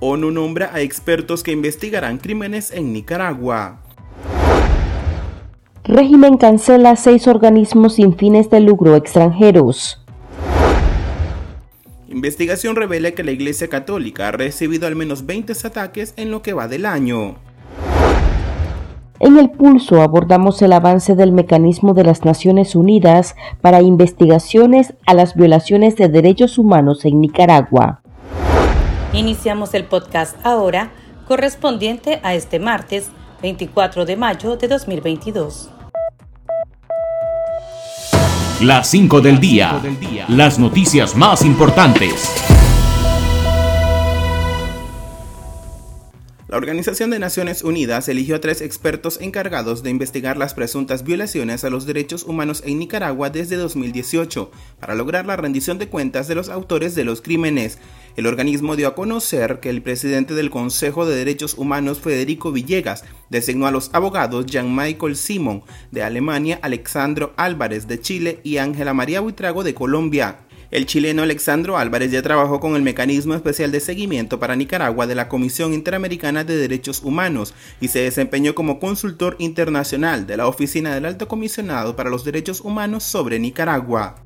ONU nombra a expertos que investigarán crímenes en Nicaragua. Régimen cancela seis organismos sin fines de lucro extranjeros. Investigación revela que la Iglesia Católica ha recibido al menos 20 ataques en lo que va del año. En el pulso abordamos el avance del mecanismo de las Naciones Unidas para investigaciones a las violaciones de derechos humanos en Nicaragua. Iniciamos el podcast ahora, correspondiente a este martes 24 de mayo de 2022. Las 5 del día. Las noticias más importantes. La Organización de Naciones Unidas eligió a tres expertos encargados de investigar las presuntas violaciones a los derechos humanos en Nicaragua desde 2018 para lograr la rendición de cuentas de los autores de los crímenes. El organismo dio a conocer que el presidente del Consejo de Derechos Humanos, Federico Villegas, designó a los abogados Jean-Michael Simon de Alemania, Alexandro Álvarez de Chile y Ángela María Buitrago de Colombia. El chileno Alexandro Álvarez ya trabajó con el Mecanismo Especial de Seguimiento para Nicaragua de la Comisión Interamericana de Derechos Humanos y se desempeñó como consultor internacional de la Oficina del Alto Comisionado para los Derechos Humanos sobre Nicaragua.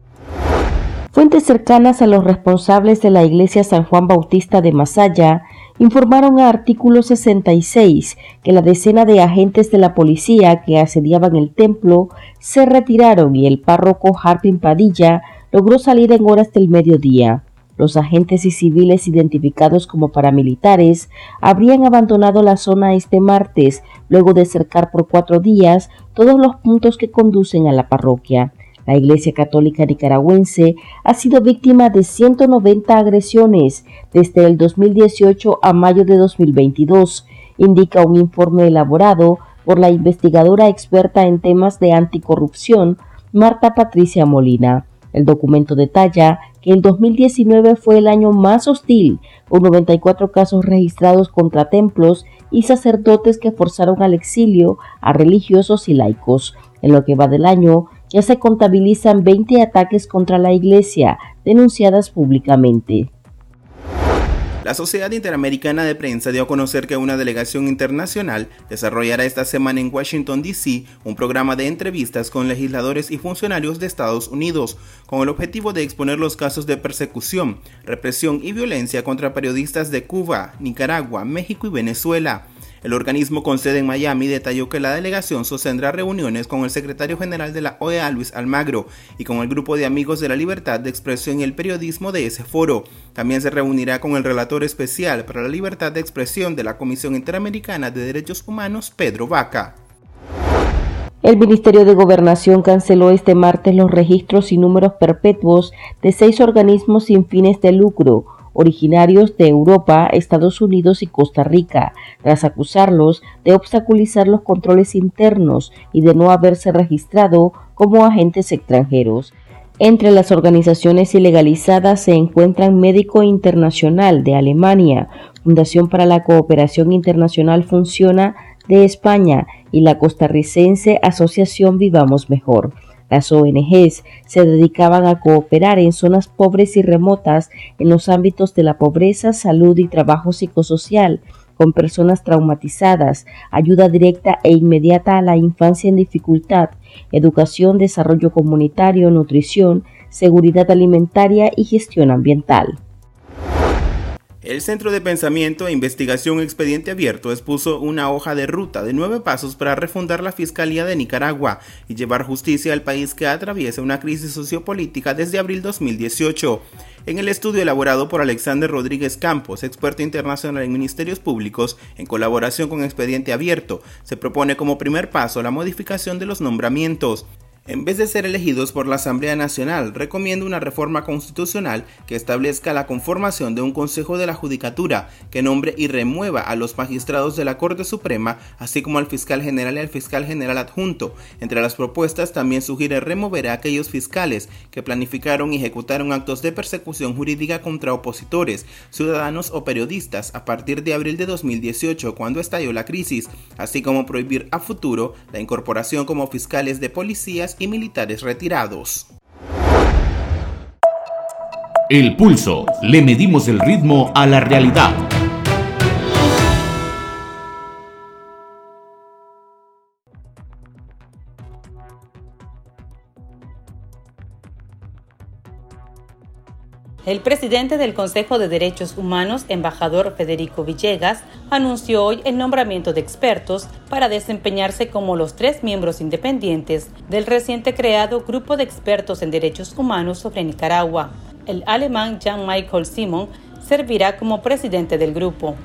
Fuentes cercanas a los responsables de la Iglesia San Juan Bautista de Masaya informaron a artículo 66 que la decena de agentes de la policía que asediaban el templo se retiraron y el párroco Harpin Padilla logró salir en horas del mediodía. Los agentes y civiles identificados como paramilitares habrían abandonado la zona este martes, luego de cercar por cuatro días todos los puntos que conducen a la parroquia. La Iglesia Católica Nicaragüense ha sido víctima de 190 agresiones desde el 2018 a mayo de 2022, indica un informe elaborado por la investigadora experta en temas de anticorrupción, Marta Patricia Molina. El documento detalla que el 2019 fue el año más hostil, con 94 casos registrados contra templos y sacerdotes que forzaron al exilio a religiosos y laicos. En lo que va del año, ya se contabilizan 20 ataques contra la Iglesia, denunciadas públicamente. La Sociedad Interamericana de Prensa dio a conocer que una delegación internacional desarrollará esta semana en Washington, D.C. un programa de entrevistas con legisladores y funcionarios de Estados Unidos, con el objetivo de exponer los casos de persecución, represión y violencia contra periodistas de Cuba, Nicaragua, México y Venezuela. El organismo con sede en Miami detalló que la delegación sostendrá reuniones con el secretario general de la OEA, Luis Almagro, y con el grupo de amigos de la libertad de expresión y el periodismo de ese foro. También se reunirá con el relator especial para la libertad de expresión de la Comisión Interamericana de Derechos Humanos, Pedro Vaca. El Ministerio de Gobernación canceló este martes los registros y números perpetuos de seis organismos sin fines de lucro originarios de Europa, Estados Unidos y Costa Rica, tras acusarlos de obstaculizar los controles internos y de no haberse registrado como agentes extranjeros. Entre las organizaciones ilegalizadas se encuentran Médico Internacional de Alemania, Fundación para la Cooperación Internacional Funciona de España y la costarricense Asociación Vivamos Mejor. Las ONGs se dedicaban a cooperar en zonas pobres y remotas en los ámbitos de la pobreza, salud y trabajo psicosocial, con personas traumatizadas, ayuda directa e inmediata a la infancia en dificultad, educación, desarrollo comunitario, nutrición, seguridad alimentaria y gestión ambiental. El Centro de Pensamiento e Investigación Expediente Abierto expuso una hoja de ruta de nueve pasos para refundar la Fiscalía de Nicaragua y llevar justicia al país que atraviesa una crisis sociopolítica desde abril 2018. En el estudio elaborado por Alexander Rodríguez Campos, experto internacional en ministerios públicos, en colaboración con Expediente Abierto, se propone como primer paso la modificación de los nombramientos. En vez de ser elegidos por la Asamblea Nacional, recomienda una reforma constitucional que establezca la conformación de un Consejo de la Judicatura que nombre y remueva a los magistrados de la Corte Suprema, así como al fiscal general y al fiscal general adjunto. Entre las propuestas también sugiere remover a aquellos fiscales que planificaron y ejecutaron actos de persecución jurídica contra opositores, ciudadanos o periodistas a partir de abril de 2018, cuando estalló la crisis, así como prohibir a futuro la incorporación como fiscales de policías y militares retirados. El pulso. Le medimos el ritmo a la realidad. El presidente del Consejo de Derechos Humanos, embajador Federico Villegas, anunció hoy el nombramiento de expertos para desempeñarse como los tres miembros independientes del reciente creado Grupo de Expertos en Derechos Humanos sobre Nicaragua. El alemán Jean-Michael Simon servirá como presidente del grupo.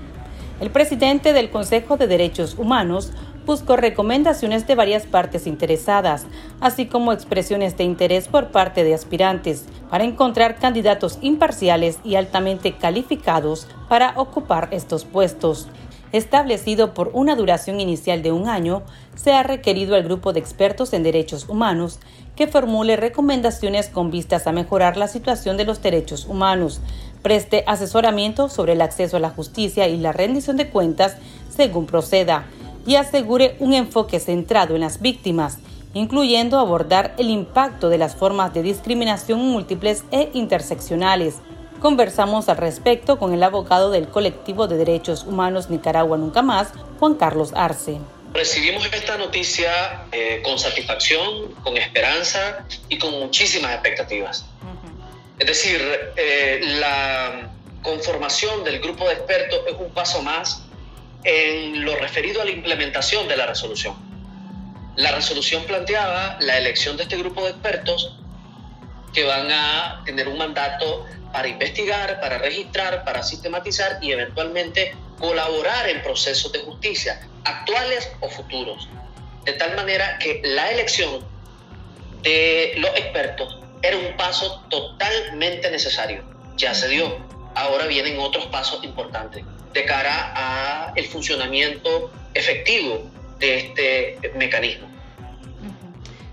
El presidente del Consejo de Derechos Humanos buscó recomendaciones de varias partes interesadas, así como expresiones de interés por parte de aspirantes, para encontrar candidatos imparciales y altamente calificados para ocupar estos puestos. Establecido por una duración inicial de un año, se ha requerido al grupo de expertos en derechos humanos que formule recomendaciones con vistas a mejorar la situación de los derechos humanos, preste asesoramiento sobre el acceso a la justicia y la rendición de cuentas según proceda, y asegure un enfoque centrado en las víctimas, incluyendo abordar el impacto de las formas de discriminación múltiples e interseccionales. Conversamos al respecto con el abogado del colectivo de derechos humanos Nicaragua Nunca Más, Juan Carlos Arce. Recibimos esta noticia eh, con satisfacción, con esperanza y con muchísimas expectativas. Es decir, eh, la conformación del grupo de expertos es un paso más en lo referido a la implementación de la resolución. La resolución planteaba la elección de este grupo de expertos que van a tener un mandato para investigar, para registrar, para sistematizar y eventualmente colaborar en procesos de justicia, actuales o futuros. De tal manera que la elección de los expertos era un paso totalmente necesario. Ya se dio. Ahora vienen otros pasos importantes de cara a el funcionamiento efectivo de este mecanismo.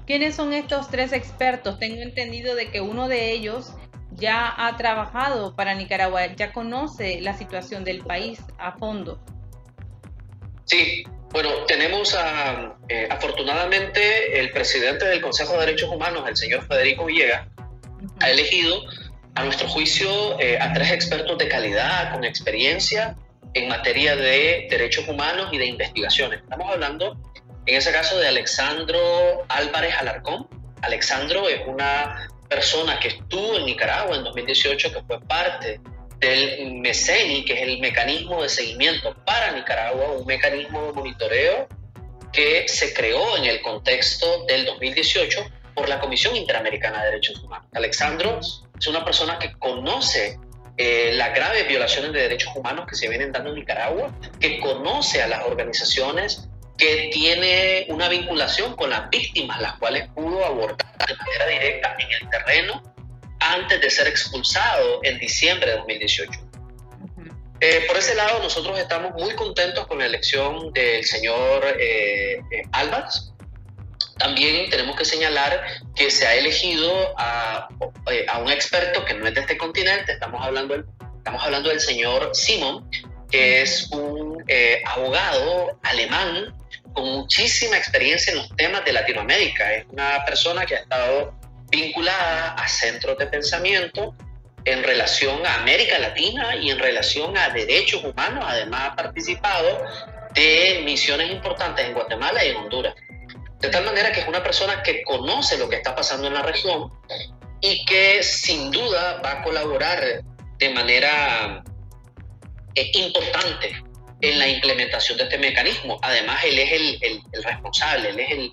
¿Quiénes son estos tres expertos? Tengo entendido de que uno de ellos ya ha trabajado para Nicaragua, ya conoce la situación del país a fondo. Sí, bueno, tenemos a, eh, afortunadamente el presidente del Consejo de Derechos Humanos, el señor Federico Villegas, ha elegido a nuestro juicio eh, a tres expertos de calidad, con experiencia en materia de derechos humanos y de investigaciones. Estamos hablando, en ese caso, de Alexandro Álvarez Alarcón. Alexandro es una persona que estuvo en Nicaragua en 2018, que fue parte del MECENI, que es el mecanismo de seguimiento para Nicaragua, un mecanismo de monitoreo que se creó en el contexto del 2018 por la Comisión Interamericana de Derechos Humanos. Alexandro es una persona que conoce eh, las graves violaciones de derechos humanos que se vienen dando en Nicaragua, que conoce a las organizaciones, que tiene una vinculación con las víctimas, las cuales pudo abordar de manera directa en el terreno antes de ser expulsado en diciembre de 2018. Eh, por ese lado, nosotros estamos muy contentos con la elección del señor eh, eh Álvarez, también tenemos que señalar que se ha elegido a, eh, a, un experto que no es de este continente, estamos hablando, del, estamos hablando del señor Simon, que es un eh, abogado alemán con muchísima experiencia en los temas de Latinoamérica. Es una persona que ha estado vinculada a centros de pensamiento en relación a América Latina y en relación a derechos humanos. Además, ha participado de misiones importantes en Guatemala y en Honduras. De tal manera que es una persona que conoce lo que está pasando en la región y que sin duda va a colaborar de manera eh, importante en la implementación de este mecanismo. Además, él es el, responsable, él es el,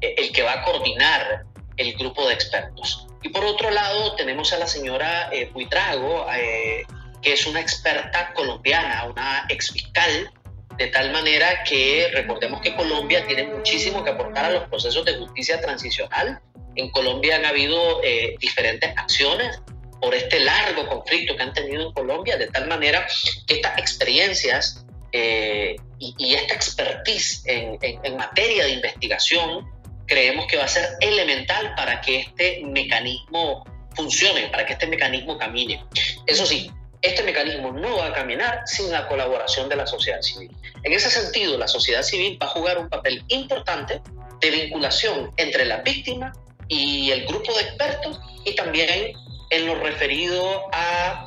el, que va a coordinar el grupo de expertos. Y por otro lado, tenemos a la señora eh, Buitrago, eh, que es una experta colombiana, una ex fiscal de tal manera que recordemos que Colombia tiene muchísimo que aportar a los procesos de justicia transicional en Colombia han habido eh, diferentes acciones por este largo conflicto que han tenido en Colombia, de tal manera que estas experiencias eh, y, esta expertise en, en materia de investigación creemos que va a ser elemental para que este mecanismo funcione, para que este mecanismo camine. Eso sí, este mecanismo no va a caminar sin la colaboración de la sociedad civil. En ese sentido, la sociedad civil va a jugar un papel importante de vinculación entre la víctima y el grupo de expertos y también en lo referido a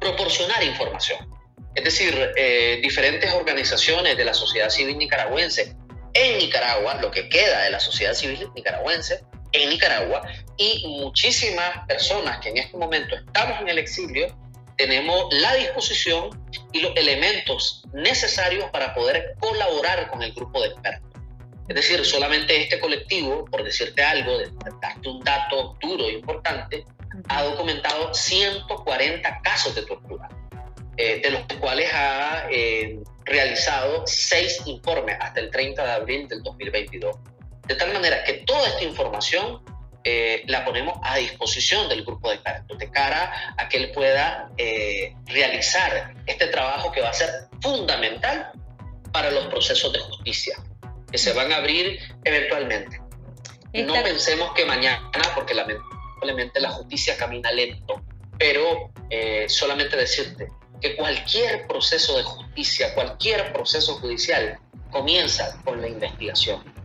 proporcionar información. Es decir, eh, diferentes organizaciones de la sociedad civil nicaragüense en Nicaragua, lo que queda de la sociedad civil nicaragüense en Nicaragua, y muchísimas personas que en este momento estamos en el exilio, tenemos la disposición y los elementos necesarios para poder colaborar con el grupo de expertos. Es decir, solamente este colectivo, por decirte algo, darte un dato duro e importante, ha documentado 140 casos de tortura, eh, de los cuales ha eh, realizado seis informes hasta el 30 de abril del 2022. De tal manera que toda esta información eh, la ponemos a disposición del grupo de expertos de cara a que él pueda eh, realizar este trabajo que va a ser fundamental para los procesos de justicia que se van a abrir eventualmente. No pensemos que mañana, porque lamentablemente la justicia camina lento, pero eh, solamente decirte que cualquier proceso de justicia, cualquier proceso judicial comienza con la investigación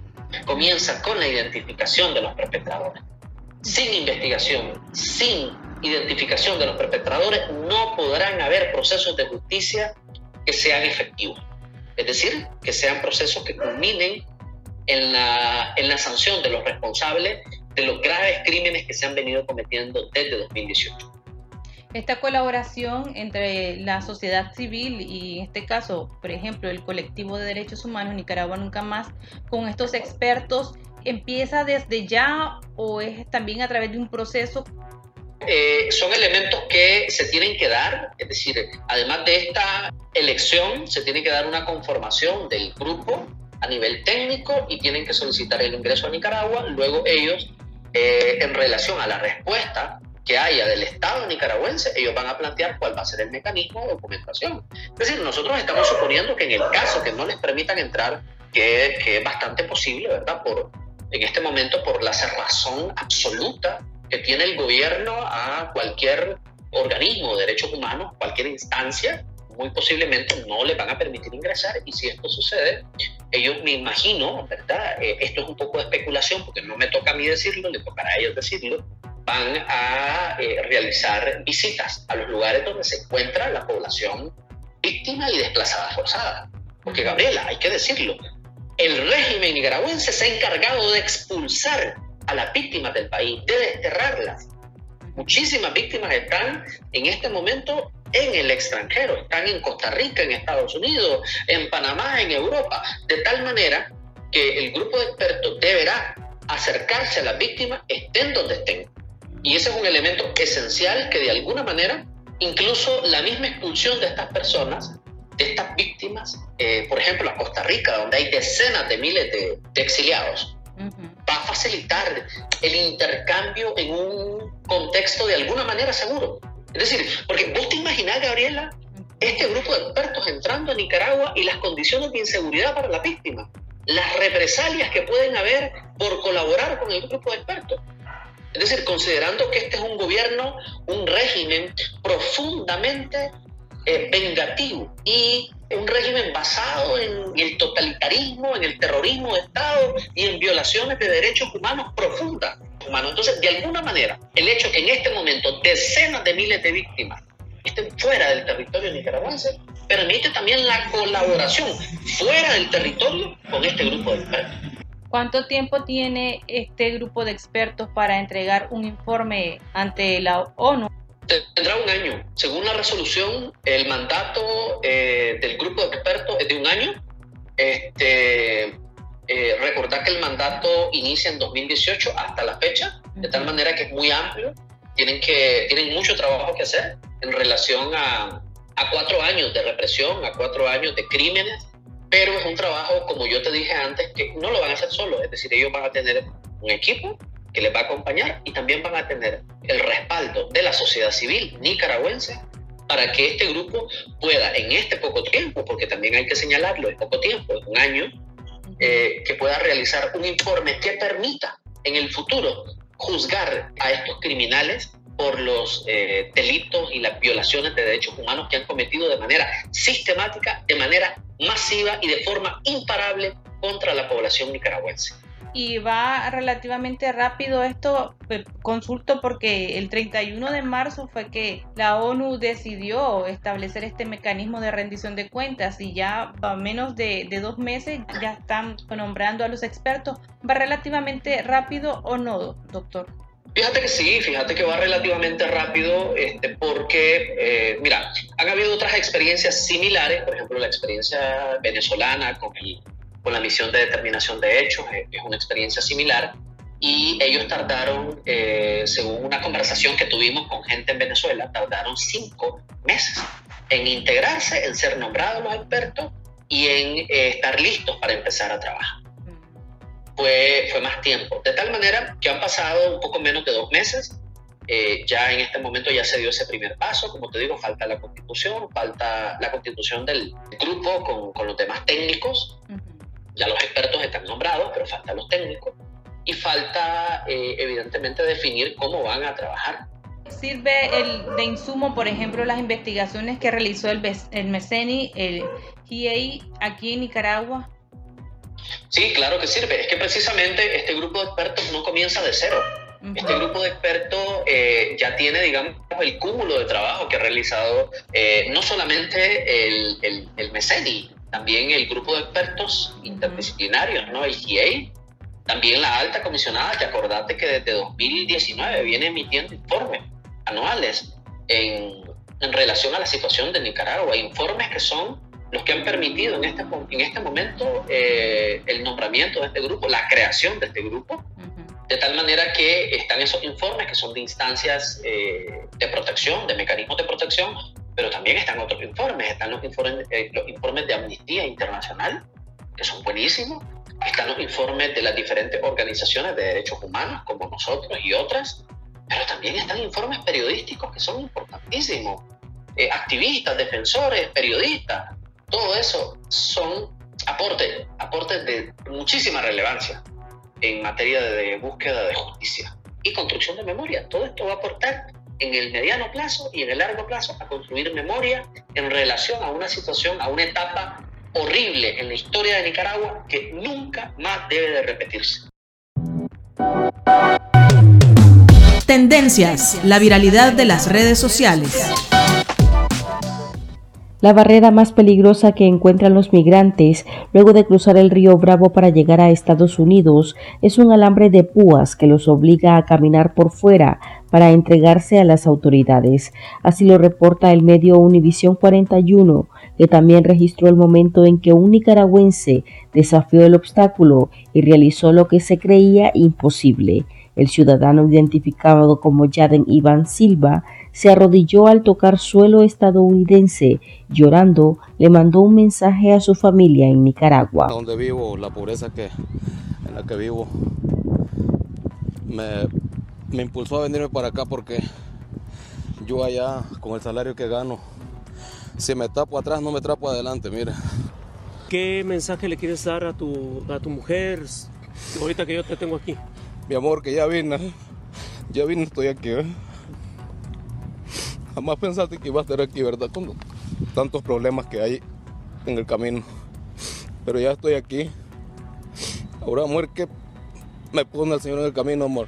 comienza con la identificación de los perpetradores. Sin investigación, sin identificación de los perpetradores, no podrán haber procesos de justicia que sean efectivos. Es decir, que sean procesos que culminen en la, en la sanción de los responsables de los graves crímenes que se han venido cometiendo desde 2018 esta colaboración entre la sociedad civil y en este caso, por ejemplo, el colectivo de derechos humanos Nicaragua Nunca Más, con estos expertos, empieza desde ya o es también a través de un proceso? Eh, son elementos que se tienen que dar, es decir, además de esta elección, se tiene que dar una conformación del grupo a nivel técnico y tienen que solicitar el ingreso a Nicaragua. Luego ellos, eh, en relación a la respuesta que haya del Estado nicaragüense, ellos van a plantear cuál va a ser el mecanismo de documentación. Es decir, nosotros estamos suponiendo que en el caso que no les permitan entrar, que, que es bastante posible, ¿verdad? Por, en este momento, por la cerrazón absoluta que tiene el gobierno a cualquier organismo de derechos humanos, cualquier instancia, muy posiblemente no les van a permitir ingresar y si esto sucede, ellos me imagino, ¿verdad? Eh, esto es un poco de especulación porque no me toca a mí decirlo, le tocará a ellos decirlo, van a eh, realizar visitas a los lugares donde se encuentra la población víctima y desplazada forzada. Porque Gabriela, hay que decirlo, el régimen nicaragüense se ha encargado de expulsar a las víctimas del país, de desterrarlas. Muchísimas víctimas están en este momento en el extranjero, están en Costa Rica, en Estados Unidos, en Panamá, en Europa, de tal manera que el grupo de expertos deberá acercarse a las víctimas estén donde estén. Y ese es un elemento esencial que de alguna manera, incluso la misma expulsión de estas personas, de estas víctimas, eh, por ejemplo, a Costa Rica, donde hay decenas de miles de, exiliados, va a facilitar el intercambio en un contexto de alguna manera seguro. Es decir, porque vos te imaginás, Gabriela, este grupo de expertos entrando a Nicaragua y las condiciones de inseguridad para la víctima, las represalias que pueden haber por colaborar con el grupo de expertos. Es decir, considerando que este es un gobierno, un régimen profundamente eh, vengativo y un régimen basado en el totalitarismo, en el terrorismo de Estado y en violaciones de derechos humanos profundas. Entonces, de alguna manera, el hecho que en este momento decenas de miles de víctimas estén fuera del territorio nicaragüense permite también la colaboración fuera del territorio con este grupo de expertos. ¿Cuánto tiempo tiene este grupo de expertos para entregar un informe ante la ONU? Tendrá un año. Según la resolución, el mandato eh, del grupo de expertos es de un año. Este, eh, recordar que el mandato inicia en 2018 hasta la fecha, de tal manera que es muy amplio. Tienen, que, tienen mucho trabajo que hacer en relación a, a cuatro años de represión, a cuatro años de crímenes pero es un trabajo, como yo te dije antes, que no lo van a hacer solos, es decir, ellos van a tener un equipo que les va a acompañar y también van a tener el respaldo de la sociedad civil nicaragüense para que este grupo pueda en este poco tiempo, porque también hay que señalarlo, es poco tiempo, es un año, eh, que pueda realizar un informe que permita en el futuro juzgar a estos criminales por los eh, delitos y las violaciones de derechos humanos que han cometido de manera sistemática, de manera masiva y de forma imparable contra la población nicaragüense y va relativamente rápido esto. Eh, consulto porque el 31 de marzo fue que la ONU decidió establecer este mecanismo de rendición de cuentas y ya a menos de, dos meses ya están nombrando a los expertos. ¿Va relativamente rápido o no, doctor? Fíjate que sí, fíjate que va relativamente rápido este, porque, eh, mira, han habido otras experiencias similares, por ejemplo la experiencia venezolana con el con la misión de determinación de hechos, es una experiencia similar, y ellos tardaron, eh, según una conversación que tuvimos con gente en Venezuela, tardaron cinco meses en integrarse, en ser nombrados los expertos y en eh, estar listos para empezar a trabajar. Fue, fue más tiempo, de tal manera que han pasado un poco menos de dos meses. Eh, ya en este momento ya se dio ese primer paso, como te digo, falta la constitución, falta la constitución del grupo con, con los demás técnicos, ya los expertos están nombrados, pero faltan los técnicos y falta eh, evidentemente definir cómo van a trabajar. ¿Sirve el, de insumo, por ejemplo, las investigaciones que realizó el, el MECENI, el GIEI aquí en Nicaragua? Sí, claro que sirve. Es que precisamente este grupo de expertos no comienza de cero. Este grupo de expertos eh, ya tiene, digamos, el cúmulo de trabajo que ha realizado eh, no solamente el, el, el MECENI, también el grupo de expertos interdisciplinarios, ¿no? el GA, también la alta comisionada, que acordate que desde 2019 viene emitiendo informes anuales en, en relación a la situación de Nicaragua, informes que son los que han permitido en este, en este momento eh, el nombramiento de este grupo, la creación de este grupo, de tal manera que están esos informes que son de instancias eh, de protección, de mecanismos de protección, pero también están otros informes, están los informes, eh, los informes de Amnistía Internacional, que son buenísimos, están los informes de las diferentes organizaciones de derechos humanos, como nosotros y otras, pero también están informes periodísticos que son importantísimos, eh, activistas, defensores, periodistas, todo eso son aportes, aportes de muchísima relevancia en materia de búsqueda de justicia y construcción de memoria. Todo esto va a aportar en el mediano plazo y en el largo plazo a construir memoria en relación a una situación, a una etapa horrible en la historia de Nicaragua que nunca más debe de repetirse. Tendencias, la viralidad de las redes sociales. La barrera más peligrosa que encuentran los migrantes luego de cruzar el río Bravo para llegar a Estados Unidos es un alambre de púas que los obliga a caminar por fuera para entregarse a las autoridades. Así lo reporta el medio Univisión 41, que también registró el momento en que un nicaragüense desafió el obstáculo y realizó lo que se creía imposible. El ciudadano identificado como Yaden Iván Silva se arrodilló al tocar suelo estadounidense, llorando, le mandó un mensaje a su familia en Nicaragua. Donde vivo, la pobreza que, en la que vivo, me, me impulsó a venirme para acá porque yo allá, con el salario que gano, si me tapo atrás, no me trapo adelante, mira. ¿Qué mensaje le quieres dar a tu, a tu mujer ahorita que yo te tengo aquí? Mi amor, que ya vine, ya vine, estoy aquí. ¿eh? Jamás pensaste que iba a estar aquí, ¿verdad? Con tantos problemas que hay en el camino. Pero ya estoy aquí. Ahora, amor, que me pone el Señor en el camino, amor.